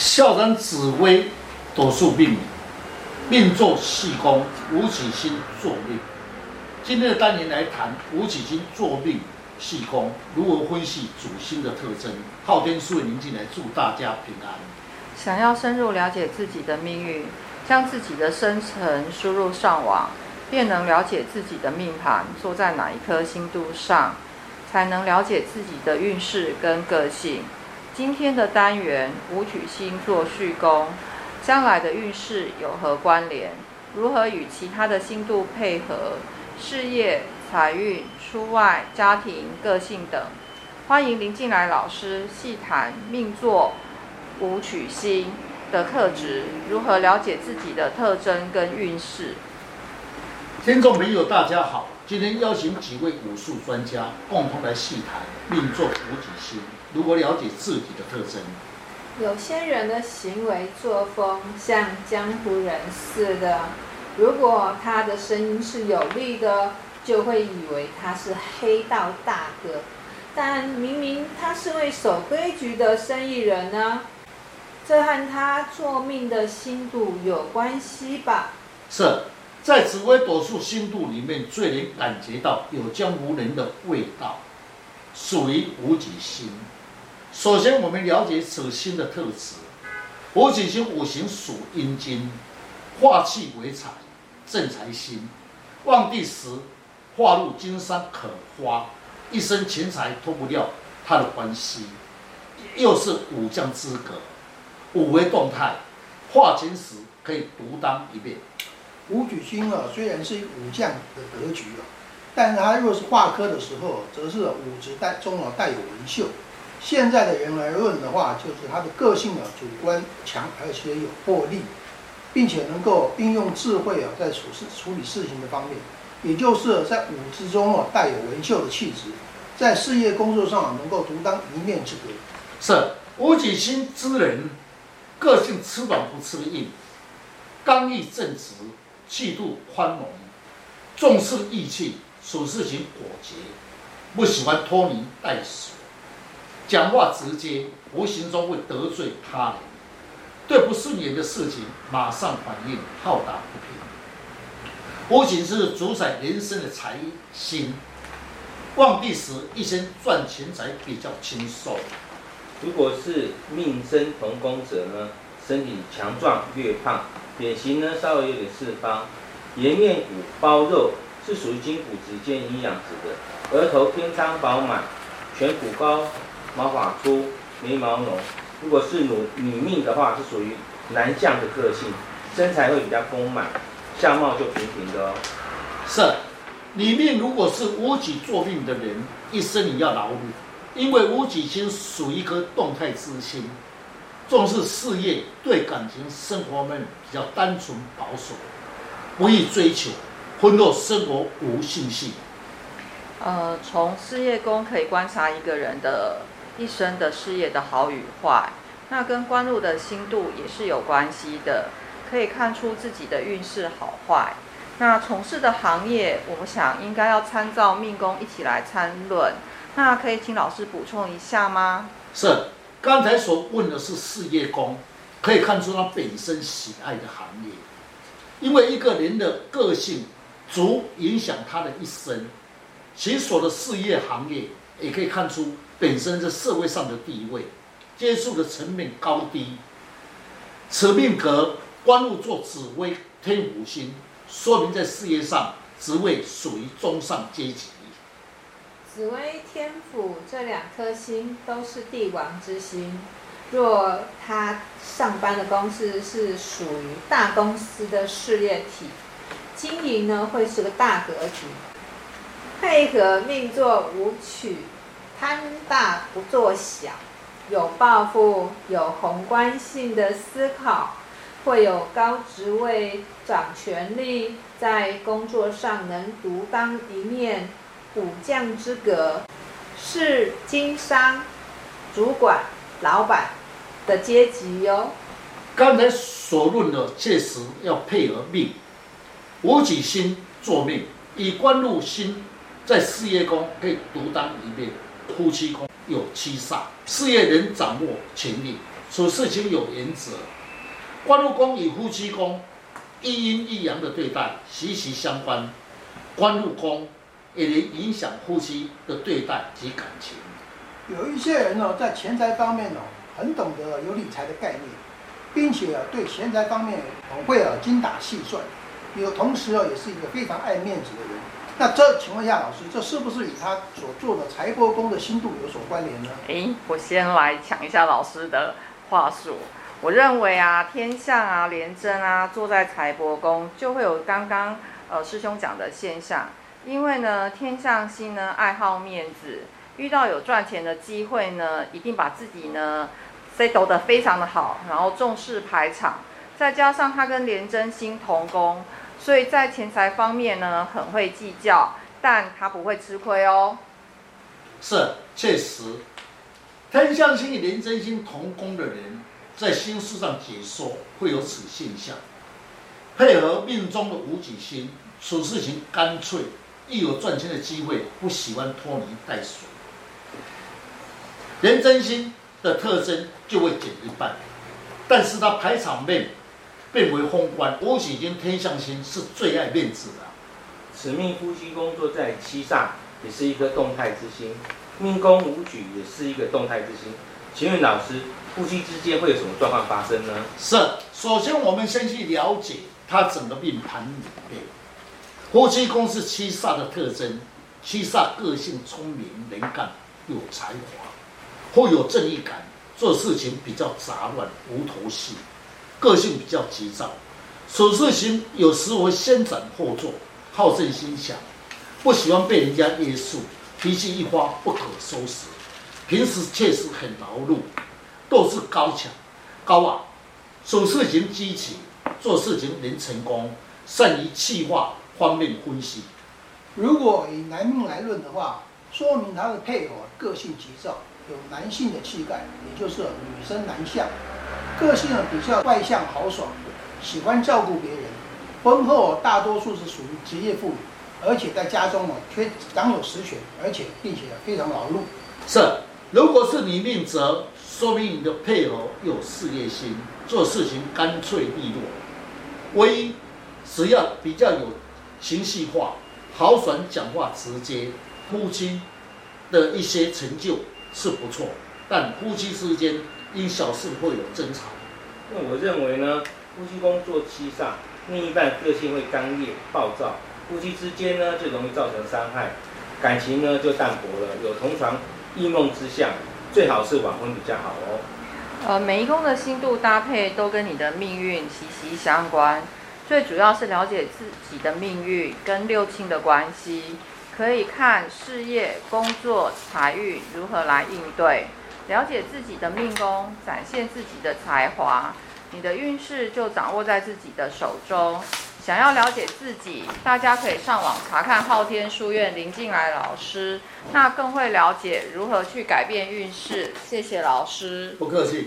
校长紫微斗数命，命坐细宫，武曲星坐命。今天的单元来谈武曲星坐命细宫如何分析主星的特征。昊天书院宁进来祝大家平安。想要深入了解自己的命运，将自己的生辰输入上网，便能了解自己的命盘坐在哪一颗星度上，才能了解自己的运势跟个性。今天的单元武曲星坐戌宫，将来的运势有何关联？如何与其他的星度配合？事业、财运、出外、家庭、个性等。欢迎林进来老师细谈命座武曲星的特质，如何了解自己的特征跟运势。听众朋友，大家好，今天邀请几位武术专家共同来细谈命座武曲星。如果了解自己的特征？有些人的行为作风像江湖人似的，如果他的声音是有力的，就会以为他是黑道大哥，但明明他是位守规矩的生意人呢？这和他做命的心度有关系吧？是，在紫微斗数心度里面，最能感觉到有江湖人的味道，属于武曲星。首先，我们了解此星的特质。武曲星五行属阴金，化气为财，正财星。旺地时，化入金山可花，一生钱财脱不掉他的关系。又是武将之格，武为动态，化权时可以独当一面。武举星啊，虽然是武将的格局啊，但是他若是化科的时候，则是武职带中啊带有文秀。现在的人来论的话，就是他的个性啊，主观强，而且有魄力，并且能够运用智慧啊，在处事处理事情的方面，也就是在武之中啊，带有文秀的气质，在事业工作上啊能够独当一面之格。是武曲星之人，个性吃软不吃硬，刚毅正直，气度宽容，重视义气，处事情果决，不喜欢拖泥带水。讲话直接，无形中会得罪他人，对不顺眼的事情马上反应，好打不平。不仅是主宰人生的财星，旺地时一生赚钱财比较轻松。如果是命生同工者呢，身体强壮略胖，脸型呢稍微有点四方，颜面骨包肉，是属于筋骨直接营养质的，额头偏苍饱满，颧骨高。毛发粗，眉毛浓。如果是女女命的话，是属于男相的个性，身材会比较丰满，相貌就平平的哦。是，女命如果是屋脊坐命的人，一生你要劳碌，因为屋脊星属于一颗动态之星，重视事业，对感情生活们比较单纯保守，不易追求，婚后生活无信心。呃，从事业宫可以观察一个人的。一生的事业的好与坏，那跟官禄的星度也是有关系的，可以看出自己的运势好坏。那从事的行业，我们想应该要参照命宫一起来参论。那可以请老师补充一下吗？是，刚才所问的是事业宫，可以看出他本身喜爱的行业，因为一个人的个性足影响他的一生，其所的事业行业也可以看出。本身在社会上的地位，接触的层面高低，此命格官禄坐紫微天府星，说明在事业上职位属于中上阶级。紫微天府这两颗星都是帝王之星，若他上班的公司是属于大公司的事业体，经营呢会是个大格局，配合命座武曲。贪大不做小，有抱负，有宏观性的思考，会有高职位、掌权力，在工作上能独当一面，武将之格，是经商、主管、老板的阶级哟。刚才所论的确实要配合命，武曲星作命，以官禄星在事业宫可以独当一面。夫妻宫有七煞，事业能掌握权力，处事情有原则。官禄宫与夫妻宫一阴一阳的对待息息相关，官禄宫也能影响夫妻的对待及感情。有一些人呢，在钱财方面呢，很懂得有理财的概念，并且啊，对钱财方面很会啊精打细算，有同时啊，也是一个非常爱面子的人。那这请问一下老师，这是不是与他所做的财帛宫的星度有所关联呢？诶，我先来抢一下老师的话术。我认为啊，天相啊，廉贞啊，坐在财帛宫，就会有刚刚呃师兄讲的现象。因为呢，天相星呢爱好面子，遇到有赚钱的机会呢，一定把自己呢 set 得非常的好，然后重视排场。再加上他跟廉贞星同宫，所以在钱财方面呢，很会计较，但他不会吃亏哦。是，确实，天相星与廉贞星同宫的人。在星数上解说会有此现象，配合命中的武曲星，处事情干脆，一有赚钱的机会，不喜欢拖泥带水。廉贞星的特征就会减一半，但是他排场面变为封官，武曲星天相星是最爱面子的。此命夫妻宫坐在七煞，也是一颗动态之星，命宫武曲也是一个动态之星。请问老师，夫妻之间会有什么状况发生呢？是，首先我们先去了解他整个命盘里面，夫妻宫是七煞的特征，七煞个性聪明、能干、有才华，会有正义感，做事情比较杂乱、无头绪，个性比较急躁，处事情有时会先斩后奏，好胜心强，不喜欢被人家约束，脾气一发不可收拾。平时确实很劳碌，斗志高强、高傲，处事情积极，做事情能成功，善于计划方面分析。如果以男命来论的话，说明他的配偶个性急躁，有男性的气概，也就是女生男相，个性比较外向豪爽，喜欢照顾别人。婚后大多数是属于职业妇女，而且在家中呢却掌有实权，而且并且非常劳碌。是。如果是你命则，说明你的配偶有事业心，做事情干脆利落。唯一只要比较有情绪化、豪爽讲话直接，夫妻的一些成就是不错，但夫妻之间因小事会有争吵。那我认为呢，夫妻宫坐七煞，另一半个性会刚烈暴躁，夫妻之间呢就容易造成伤害，感情呢就淡薄了，有同床。异梦之相，最好是晚婚比较好哦。呃，每一宫的星度搭配都跟你的命运息息相关，最主要是了解自己的命运跟六亲的关系，可以看事业、工作、财运如何来应对，了解自己的命宫，展现自己的才华，你的运势就掌握在自己的手中。想要了解自己，大家可以上网查看昊天书院林静来老师，那更会了解如何去改变运势。谢谢老师，不客气。